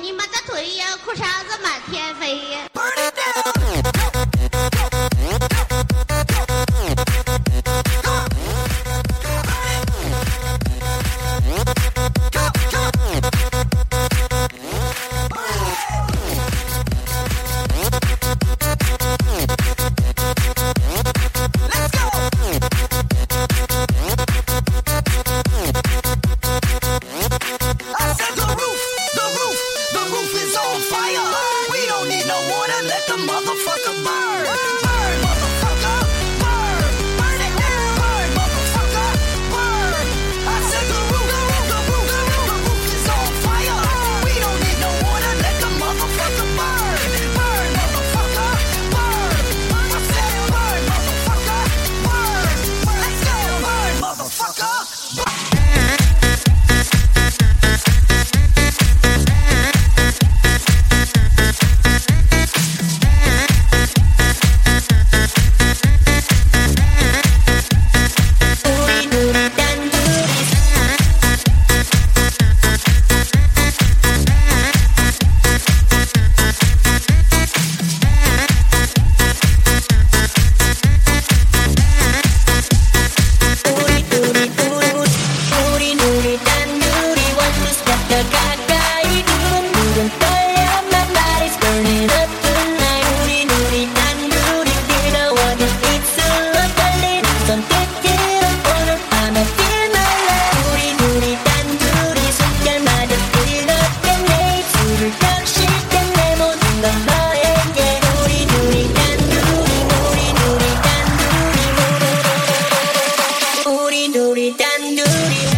你们的腿呀，裤衩子满天飞呀。beauty.